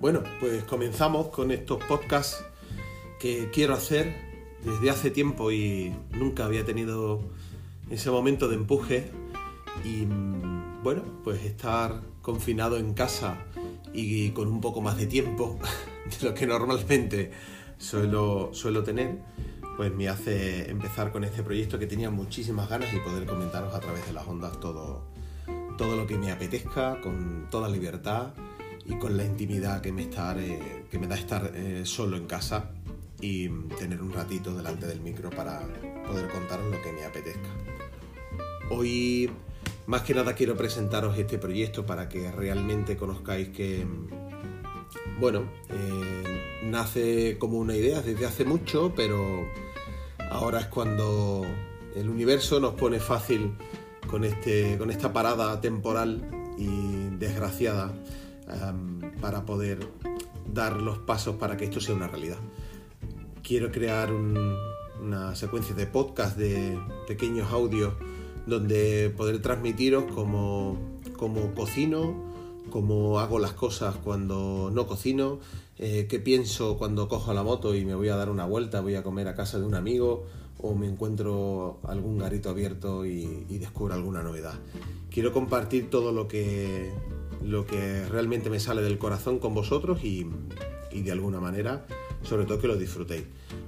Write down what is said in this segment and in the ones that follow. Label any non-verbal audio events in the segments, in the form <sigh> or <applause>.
Bueno, pues comenzamos con estos podcasts que quiero hacer desde hace tiempo y nunca había tenido ese momento de empuje. Y bueno, pues estar confinado en casa y con un poco más de tiempo <laughs> de lo que normalmente suelo, suelo tener, pues me hace empezar con este proyecto que tenía muchísimas ganas y poder comentaros a través de las ondas todo, todo lo que me apetezca, con toda libertad y con la intimidad que me, eh, da estar eh, solo en casa y tener un ratito delante del micro para poder contaros lo que me apetezca. Hoy más que nada quiero presentaros este proyecto para que realmente conozcáis que, bueno, eh, nace como una idea desde hace mucho, pero ahora es cuando el universo nos pone fácil con, este, con esta parada temporal y desgraciada para poder dar los pasos para que esto sea una realidad. Quiero crear una secuencia de podcast de pequeños audios donde poder transmitiros cómo, cocino, cómo hago las cosas cuando no cocino, eh, qué pienso cuando cojo la moto y me voy a dar una vuelta, voy a comer a casa de un amigo o me encuentro algún garito abierto y, descubro alguna novedad. Quiero compartir todo lo que, lo que realmente me sale del corazón con vosotros y, de alguna manera, sobre todo que lo disfrutéis.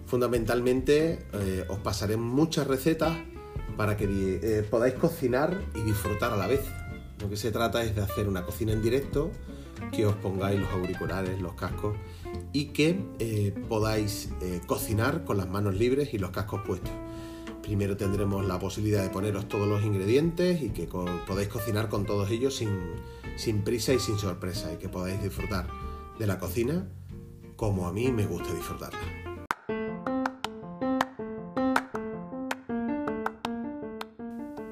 Fundamentalmente eh, os pasaré muchas recetas para que eh, podáis cocinar y disfrutar a la vez. Lo que se trata es de hacer una cocina en directo, que os pongáis los auriculares, los cascos y que eh, podáis cocinar con las manos libres y los cascos puestos. Primero tendremos la posibilidad de poneros todos los ingredientes y que podáis cocinar con todos ellos sin, sin prisa y sin sorpresa y que podáis disfrutar de la cocina como a mí me gusta disfrutarla.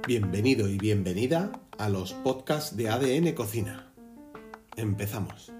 Bienvenido y bienvenida a los podcasts de ADN Cocina. Empezamos.